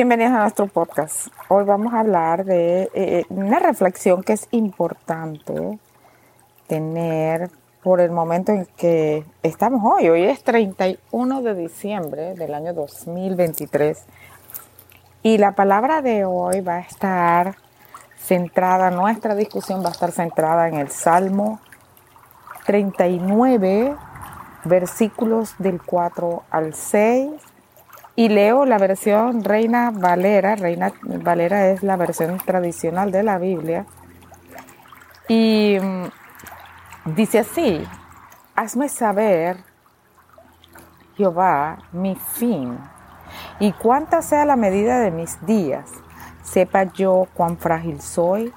Bienvenidos a nuestro podcast. Hoy vamos a hablar de eh, una reflexión que es importante tener por el momento en que estamos hoy. Hoy es 31 de diciembre del año 2023 y la palabra de hoy va a estar centrada, nuestra discusión va a estar centrada en el Salmo 39, versículos del 4 al 6 y leo la versión Reina Valera. Reina Valera es la versión tradicional de la Biblia. Y mm, dice así, hazme saber, Jehová, mi fin, y cuánta sea la medida de mis días. Sepa yo cuán frágil soy.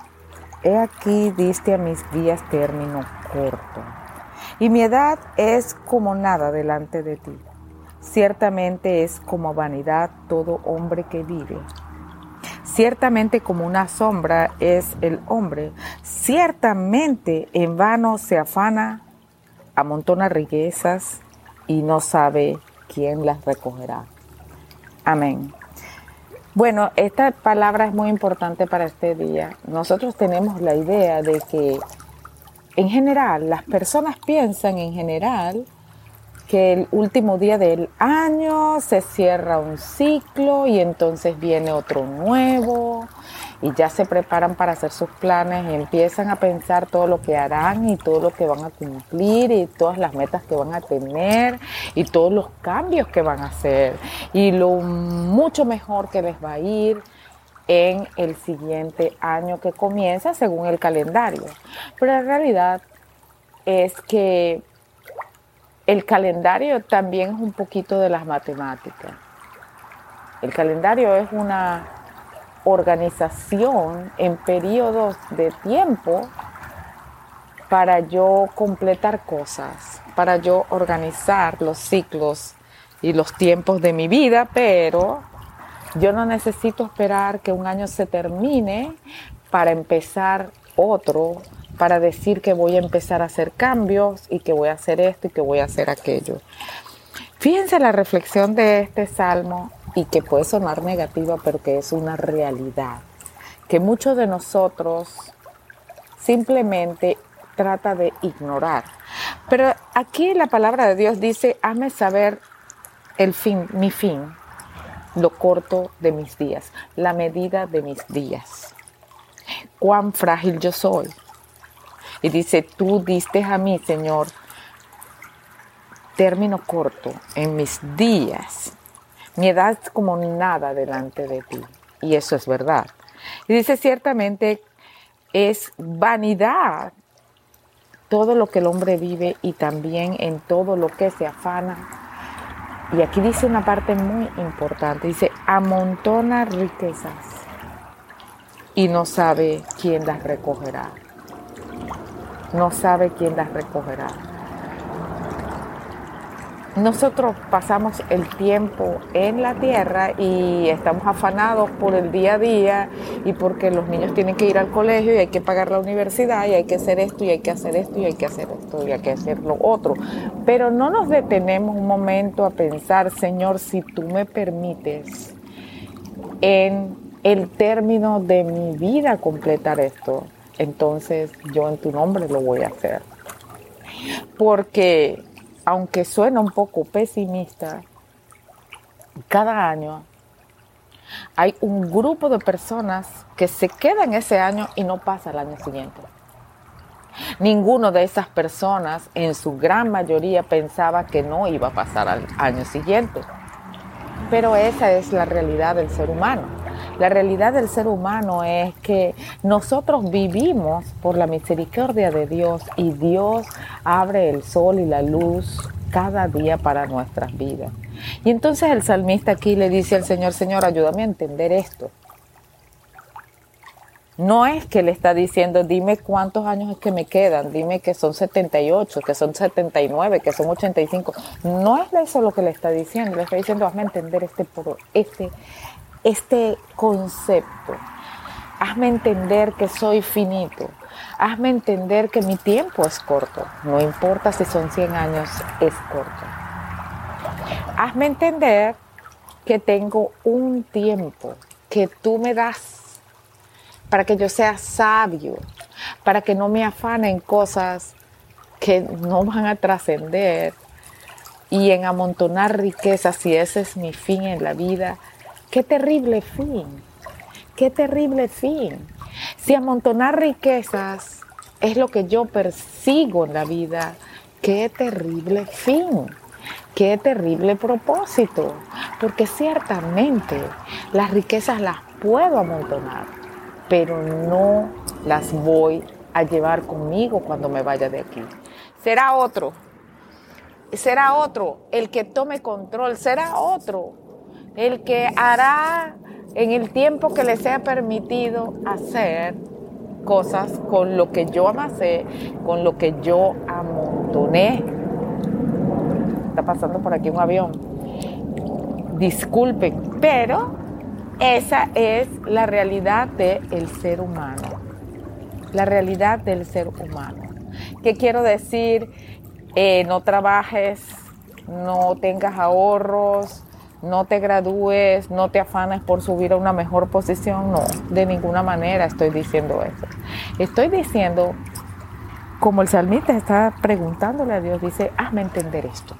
He aquí diste a mis días término corto. Y mi edad es como nada delante de ti. Ciertamente es como vanidad todo hombre que vive. Ciertamente como una sombra es el hombre. Ciertamente en vano se afana, amontona riquezas y no sabe quién las recogerá. Amén. Bueno, esta palabra es muy importante para este día. Nosotros tenemos la idea de que en general, las personas piensan en general que el último día del año se cierra un ciclo y entonces viene otro nuevo y ya se preparan para hacer sus planes y empiezan a pensar todo lo que harán y todo lo que van a cumplir y todas las metas que van a tener y todos los cambios que van a hacer y lo mucho mejor que les va a ir en el siguiente año que comienza según el calendario. Pero la realidad es que el calendario también es un poquito de las matemáticas. El calendario es una organización en periodos de tiempo para yo completar cosas, para yo organizar los ciclos y los tiempos de mi vida, pero yo no necesito esperar que un año se termine para empezar otro para decir que voy a empezar a hacer cambios y que voy a hacer esto y que voy a hacer aquello. Fíjense la reflexión de este salmo y que puede sonar negativa, pero que es una realidad, que muchos de nosotros simplemente trata de ignorar. Pero aquí la palabra de Dios dice, hazme saber el fin, mi fin, lo corto de mis días, la medida de mis días. Cuán frágil yo soy. Y dice, tú diste a mí, Señor, término corto en mis días. Mi edad es como nada delante de ti. Y eso es verdad. Y dice, ciertamente es vanidad todo lo que el hombre vive y también en todo lo que se afana. Y aquí dice una parte muy importante. Dice, amontona riquezas y no sabe quién las recogerá no sabe quién las recogerá. Nosotros pasamos el tiempo en la tierra y estamos afanados por el día a día y porque los niños tienen que ir al colegio y hay que pagar la universidad y hay que hacer esto y hay que hacer esto y hay que hacer esto y hay que hacer lo otro. Pero no nos detenemos un momento a pensar, Señor, si tú me permites en el término de mi vida completar esto entonces yo en tu nombre lo voy a hacer. Porque aunque suena un poco pesimista, cada año hay un grupo de personas que se quedan ese año y no pasa el año siguiente. Ninguno de esas personas, en su gran mayoría, pensaba que no iba a pasar al año siguiente. Pero esa es la realidad del ser humano. La realidad del ser humano es que nosotros vivimos por la misericordia de Dios y Dios abre el sol y la luz cada día para nuestras vidas. Y entonces el salmista aquí le dice al Señor, Señor, ayúdame a entender esto. No es que le está diciendo, dime cuántos años es que me quedan, dime que son 78, que son 79, que son 85. No es eso lo que le está diciendo, le está diciendo, hazme entender este, este, este concepto. Hazme entender que soy finito. Hazme entender que mi tiempo es corto. No importa si son 100 años, es corto. Hazme entender que tengo un tiempo que tú me das para que yo sea sabio, para que no me afanen cosas que no van a trascender y en amontonar riquezas, si ese es mi fin en la vida, qué terrible fin, qué terrible fin. Si amontonar riquezas es lo que yo persigo en la vida, qué terrible fin, qué terrible propósito, porque ciertamente las riquezas las puedo amontonar, pero no las voy a llevar conmigo cuando me vaya de aquí. Será otro, será otro el que tome control, será otro el que hará en el tiempo que le sea permitido hacer cosas con lo que yo amasé, con lo que yo amontoné. Está pasando por aquí un avión. Disculpen, pero esa es la realidad del ser humano. La realidad del ser humano. ¿Qué quiero decir? Eh, no trabajes, no tengas ahorros, no te gradúes, no te afanes por subir a una mejor posición, no, de ninguna manera estoy diciendo eso. Estoy diciendo, como el salmista está preguntándole a Dios, dice, hazme entender esto.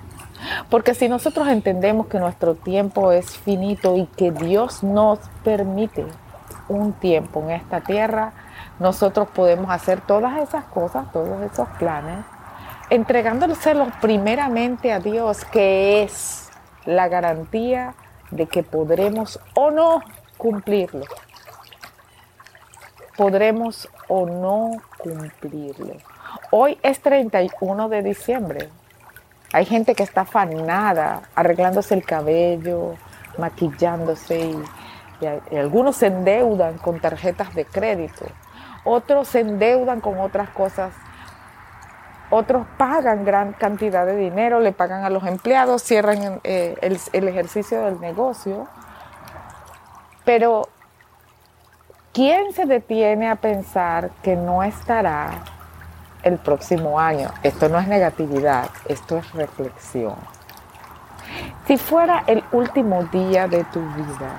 Porque si nosotros entendemos que nuestro tiempo es finito y que Dios nos permite un tiempo en esta tierra, nosotros podemos hacer todas esas cosas, todos esos planes, entregándoselos primeramente a Dios, que es la garantía de que podremos o no cumplirlo. Podremos o no cumplirlo. Hoy es 31 de diciembre. Hay gente que está afanada, arreglándose el cabello, maquillándose y, y algunos se endeudan con tarjetas de crédito. Otros se endeudan con otras cosas otros pagan gran cantidad de dinero, le pagan a los empleados, cierran eh, el, ejercicio del negocio. Pero, ¿quién se detiene a pensar que no estará el próximo año? Esto no es negatividad, esto es reflexión. Si fuera el último día de tu vida,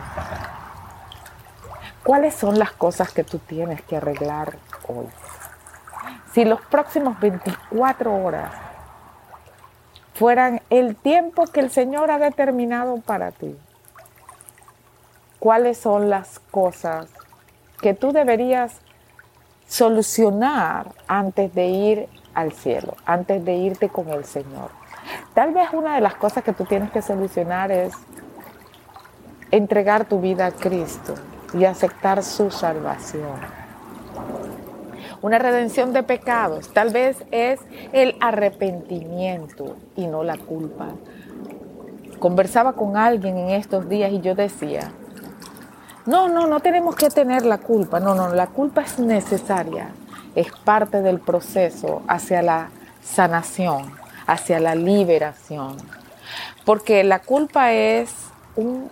¿cuáles son las cosas que tú tienes que arreglar hoy? Si los próximos 24 horas fueran el tiempo que el Señor ha determinado para ti, ¿cuáles son las cosas que tú deberías solucionar antes de ir al cielo, antes de irte con el Señor? Tal vez una de las cosas que tú tienes que solucionar es entregar tu vida a Cristo y aceptar su salvación una redención de pecados. Tal vez es el arrepentimiento y no la culpa. Conversaba con alguien en estos días y yo decía, no, no, no tenemos que tener la culpa. No, no, la culpa es necesaria. Es parte del proceso hacia la sanación, hacia la liberación. Porque la culpa es una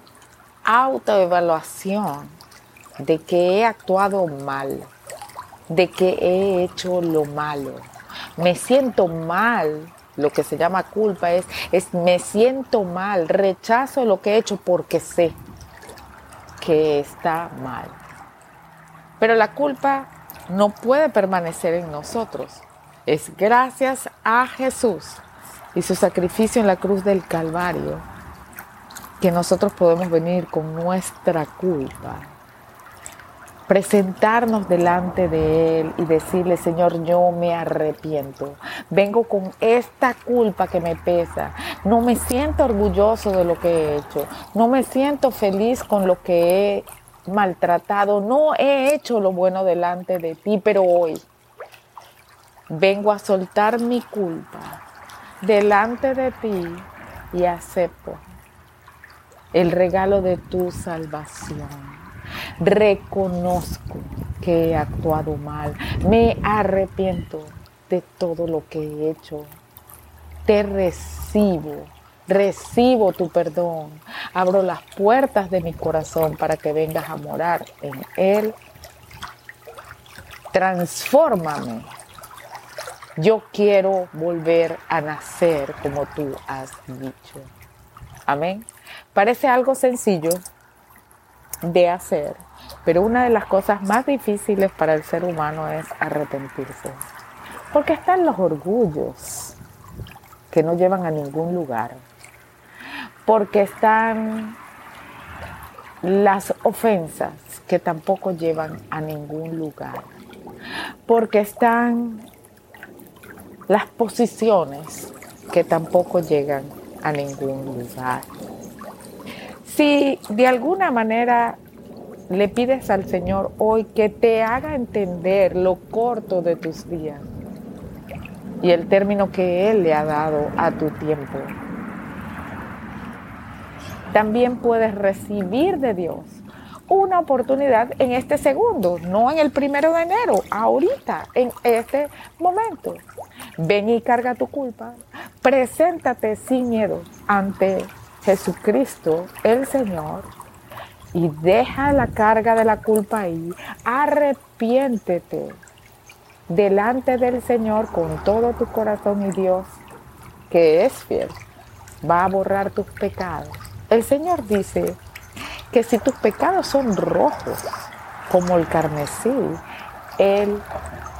autoevaluación de que he actuado mal, de que he hecho lo malo. Me siento mal. Lo que se llama culpa es, es me siento mal, rechazo lo que he hecho porque sé que está mal. Pero la culpa no puede permanecer en nosotros. Es gracias a Jesús y su sacrificio en la cruz del Calvario que nosotros podemos venir con nuestra culpa presentarnos delante de Él y decirle, Señor, yo me arrepiento. Vengo con esta culpa que me pesa. No me siento orgulloso de lo que he hecho. No me siento feliz con lo que he maltratado. No he hecho lo bueno delante de ti, pero hoy vengo a soltar mi culpa delante de ti y acepto el regalo de tu salvación. Reconozco que he actuado mal. Me arrepiento de todo lo que he hecho. Te recibo. Recibo tu perdón. Abro las puertas de mi corazón para que vengas a morar en él. Transfórmame. Yo quiero volver a nacer como tú has dicho. Amén. Parece algo sencillo de hacer, pero una de las cosas más difíciles para el ser humano es arrepentirse. Porque están los orgullos que no llevan a ningún lugar. Porque están las ofensas que tampoco llevan a ningún lugar. Porque están las posiciones que tampoco llegan a ningún lugar. Si de alguna manera le pides al Señor hoy que te haga entender lo corto de tus días y el término que Él le ha dado a tu tiempo, también puedes recibir de Dios una oportunidad en este segundo, no en el primero de enero, ahorita, en este momento. Ven y carga tu culpa. Preséntate sin miedo ante Jesucristo, el Señor, y deja la carga de la culpa ahí. Arrepiéntete delante del Señor con todo tu corazón y Dios, que es fiel, va a borrar tus pecados. El Señor dice que si tus pecados son rojos como el carmesí, Él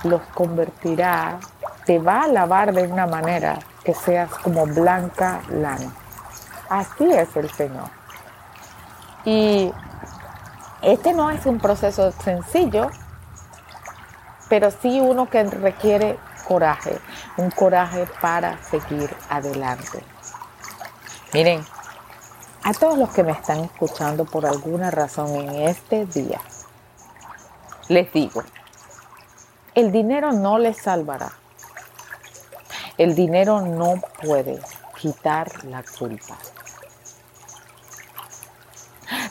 los convertirá, te va a lavar de una manera que seas como blanca lana. Así es el Señor. Y este no es un proceso sencillo, pero sí uno que requiere coraje, un coraje para seguir adelante. Miren, a todos los que me están escuchando por alguna razón en este día, les digo, el dinero no les salvará. El dinero no puede quitar la culpa.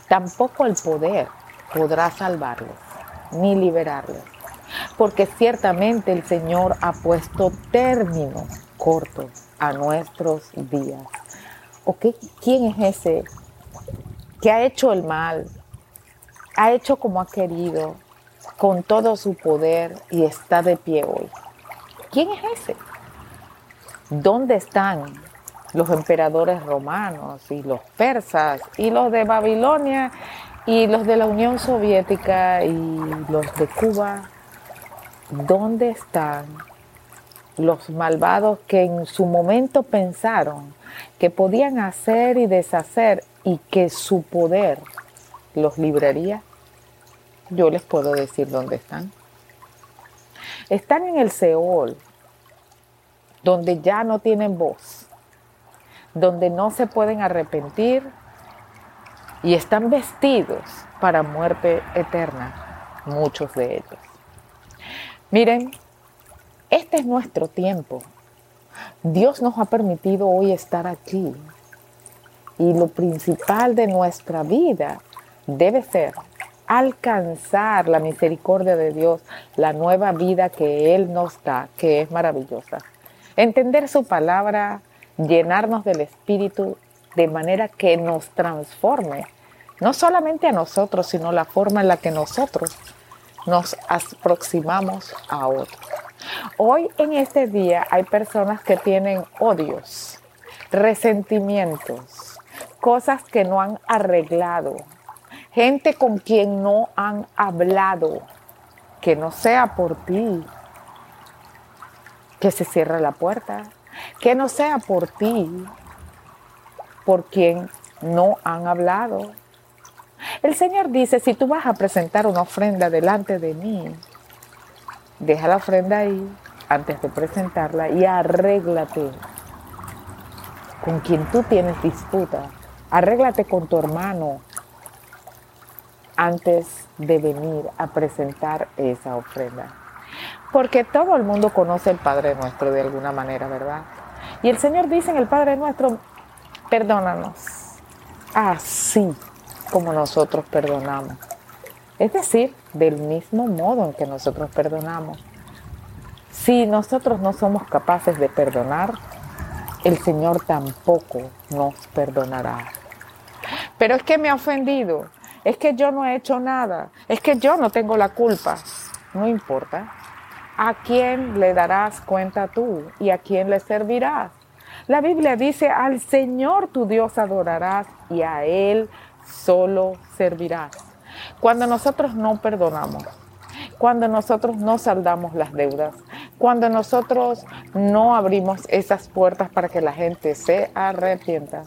Tampoco el poder podrá salvarlos ni liberarlos, porque ciertamente el Señor ha puesto término corto a nuestros días. ¿O quién es ese que ha hecho el mal, ha hecho como ha querido, con todo su poder y está de pie hoy? ¿Quién es ese? ¿Dónde están los emperadores romanos y los persas y los de Babilonia y los de la Unión Soviética y los de Cuba, ¿dónde están los malvados que en su momento pensaron que podían hacer y deshacer y que su poder los libraría? Yo les puedo decir dónde están. Están en el Seol, donde ya no tienen voz donde no se pueden arrepentir y están vestidos para muerte eterna, muchos de ellos. Miren, este es nuestro tiempo. Dios nos ha permitido hoy estar aquí. Y lo principal de nuestra vida debe ser alcanzar la misericordia de Dios, la nueva vida que Él nos da, que es maravillosa. Entender su palabra llenarnos del Espíritu de manera que nos transforme, no solamente a nosotros, sino la forma en la que nosotros nos aproximamos a otros. Hoy en este día hay personas que tienen odios, resentimientos, cosas que no han arreglado, gente con quien no han hablado, que no sea por ti, que se cierre la puerta, que no sea por ti, por quien no han hablado. El Señor dice, si tú vas a presentar una ofrenda delante de mí, deja la ofrenda ahí antes de presentarla y arréglate con quien tú tienes disputa. Arréglate con tu hermano antes de venir a presentar esa ofrenda. Porque todo el mundo conoce el Padre nuestro de alguna manera, ¿verdad? Y el Señor dice en el Padre nuestro, perdónanos, así como nosotros perdonamos. Es decir, del mismo modo en que nosotros perdonamos. Si nosotros no somos capaces de perdonar, el Señor tampoco nos perdonará. Pero es que me ha ofendido, es que yo no he hecho nada, es que yo no tengo la culpa. No importa, ¿A quién le darás cuenta tú y a quién le servirás? La Biblia dice, al Señor tu Dios adorarás y a Él solo servirás. Cuando nosotros no perdonamos, cuando nosotros no saldamos las deudas, cuando nosotros no abrimos esas puertas para que la gente se arrepienta,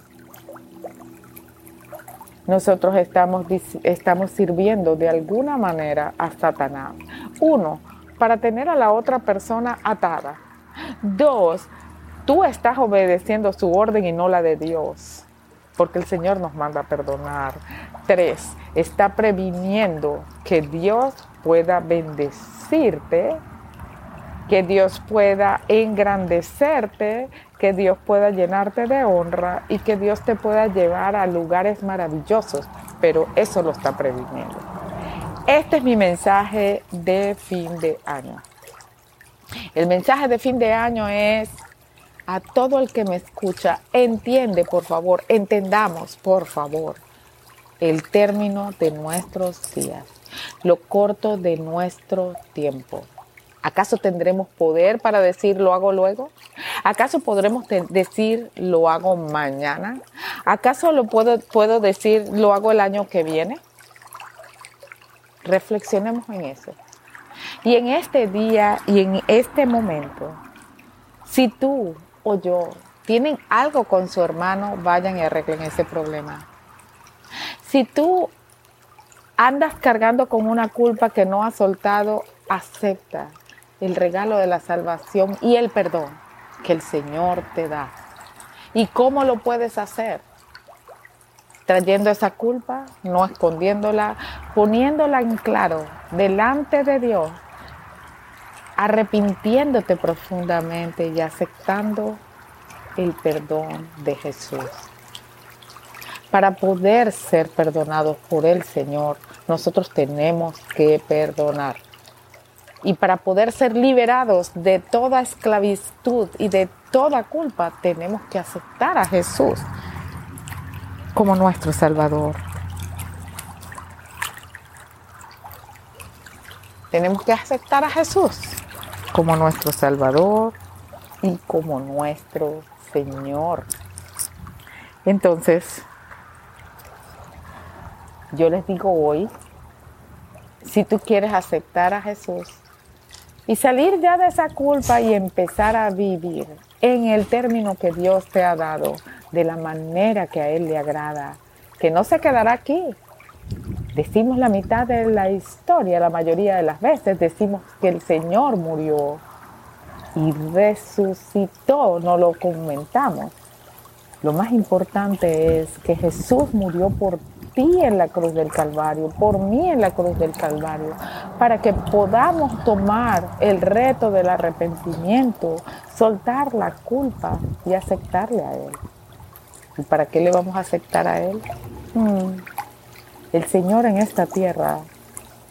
nosotros estamos, estamos sirviendo de alguna manera a Satanás. Uno, para tener a la otra persona atada. Dos, tú estás obedeciendo su orden y no la de Dios, porque el Señor nos manda a perdonar. Tres, está previniendo que Dios pueda bendecirte, que Dios pueda engrandecerte, que Dios pueda llenarte de honra y que Dios te pueda llevar a lugares maravillosos, pero eso lo está previniendo. Este es mi mensaje de fin de año. El mensaje de fin de año es a todo el que me escucha, entiende por favor, entendamos por favor el término de nuestros días, lo corto de nuestro tiempo. ¿Acaso tendremos poder para decir lo hago luego? ¿Acaso podremos decir lo hago mañana? ¿Acaso lo puedo, puedo decir lo hago el año que viene? Reflexionemos en eso. Y en este día y en este momento, si tú o yo tienen algo con su hermano, vayan y arreglen ese problema. Si tú andas cargando con una culpa que no has soltado, acepta el regalo de la salvación y el perdón que el Señor te da. ¿Y cómo lo puedes hacer? Trayendo esa culpa, no escondiéndola, poniéndola en claro delante de Dios, arrepintiéndote profundamente y aceptando el perdón de Jesús. Para poder ser perdonados por el Señor, nosotros tenemos que perdonar. Y para poder ser liberados de toda esclavitud y de toda culpa, tenemos que aceptar a Jesús como nuestro Salvador. Tenemos que aceptar a Jesús como nuestro Salvador y como nuestro Señor. Entonces, yo les digo hoy, si tú quieres aceptar a Jesús y salir ya de esa culpa y empezar a vivir en el término que Dios te ha dado, de la manera que a Él le agrada, que no se quedará aquí. Decimos la mitad de la historia, la mayoría de las veces decimos que el Señor murió y resucitó, no lo comentamos. Lo más importante es que Jesús murió por ti en la cruz del Calvario, por mí en la cruz del Calvario, para que podamos tomar el reto del arrepentimiento, soltar la culpa y aceptarle a Él. ¿Y para qué le vamos a aceptar a Él? Hmm. El Señor en esta tierra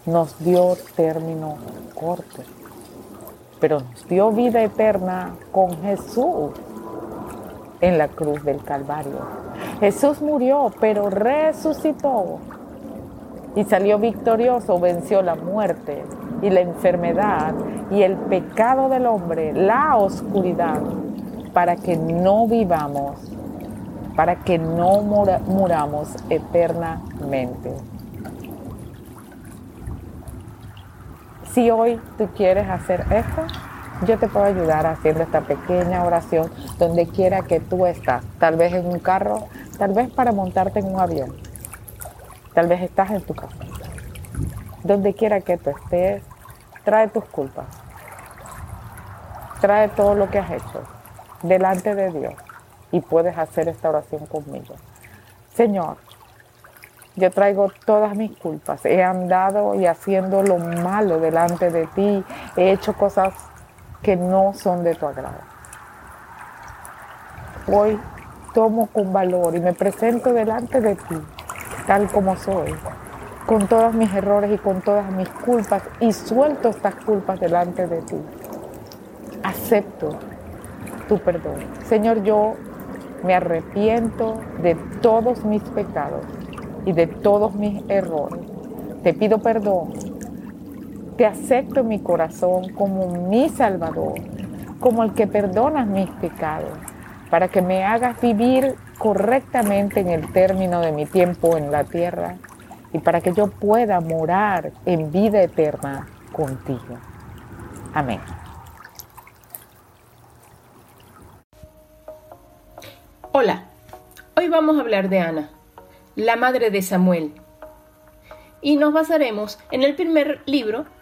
nos dio término corto, pero nos dio vida eterna con Jesús en la cruz del Calvario. Jesús murió, pero resucitó y salió victorioso, venció la muerte y la enfermedad y el pecado del hombre, la oscuridad, para que no vivamos para que no muramos eternamente. Si hoy tú quieres hacer esto, yo te puedo ayudar haciendo esta pequeña oración donde quiera que tú estás. Tal vez en un carro, tal vez para montarte en un avión. Tal vez estás en tu casa. Donde quiera que tú estés, trae tus culpas. Trae todo lo que has hecho delante de Dios y puedes hacer esta oración conmigo. Señor, yo traigo todas mis culpas. He andado y haciendo lo malo delante de ti. He hecho cosas que no son de tu agrado. Hoy tomo con valor y me presento delante de ti, tal como soy, con todos mis errores y con todas mis culpas, y suelto estas culpas delante de ti. Acepto tu perdón. Señor, yo me arrepiento de todos mis pecados y de todos mis errores. Te pido perdón. Te acepto en mi corazón como mi Salvador, como el que perdona mis pecados. para que me hagas vivir correctamente en el término de mi tiempo en la tierra y para que yo pueda morar en vida eterna contigo. Amén. Hola, hoy vamos a hablar de Ana, la madre de Samuel, y nos basaremos en el primer libro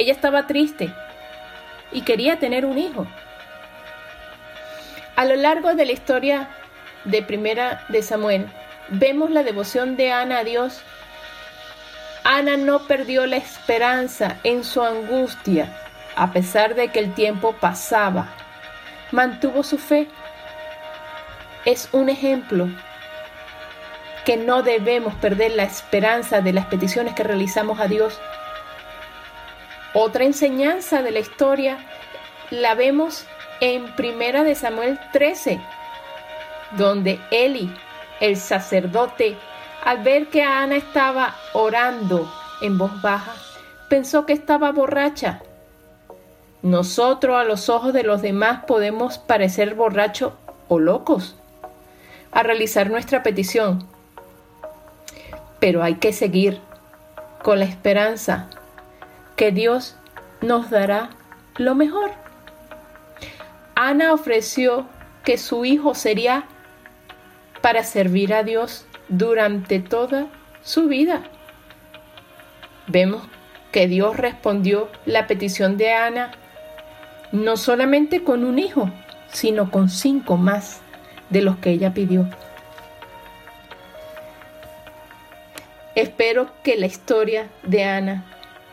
Ella estaba triste y quería tener un hijo. A lo largo de la historia de Primera de Samuel, vemos la devoción de Ana a Dios. Ana no perdió la esperanza en su angustia, a pesar de que el tiempo pasaba. Mantuvo su fe. Es un ejemplo que no debemos perder la esperanza de las peticiones que realizamos a Dios. Otra enseñanza de la historia la vemos en Primera de Samuel 13, donde Eli, el sacerdote, al ver que Ana estaba orando en voz baja, pensó que estaba borracha. Nosotros a los ojos de los demás podemos parecer borrachos o locos a realizar nuestra petición, pero hay que seguir con la esperanza que Dios nos dará lo mejor. Ana ofreció que su hijo sería para servir a Dios durante toda su vida. Vemos que Dios respondió la petición de Ana no solamente con un hijo, sino con cinco más de los que ella pidió. Espero que la historia de Ana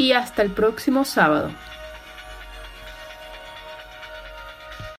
y hasta el próximo sábado.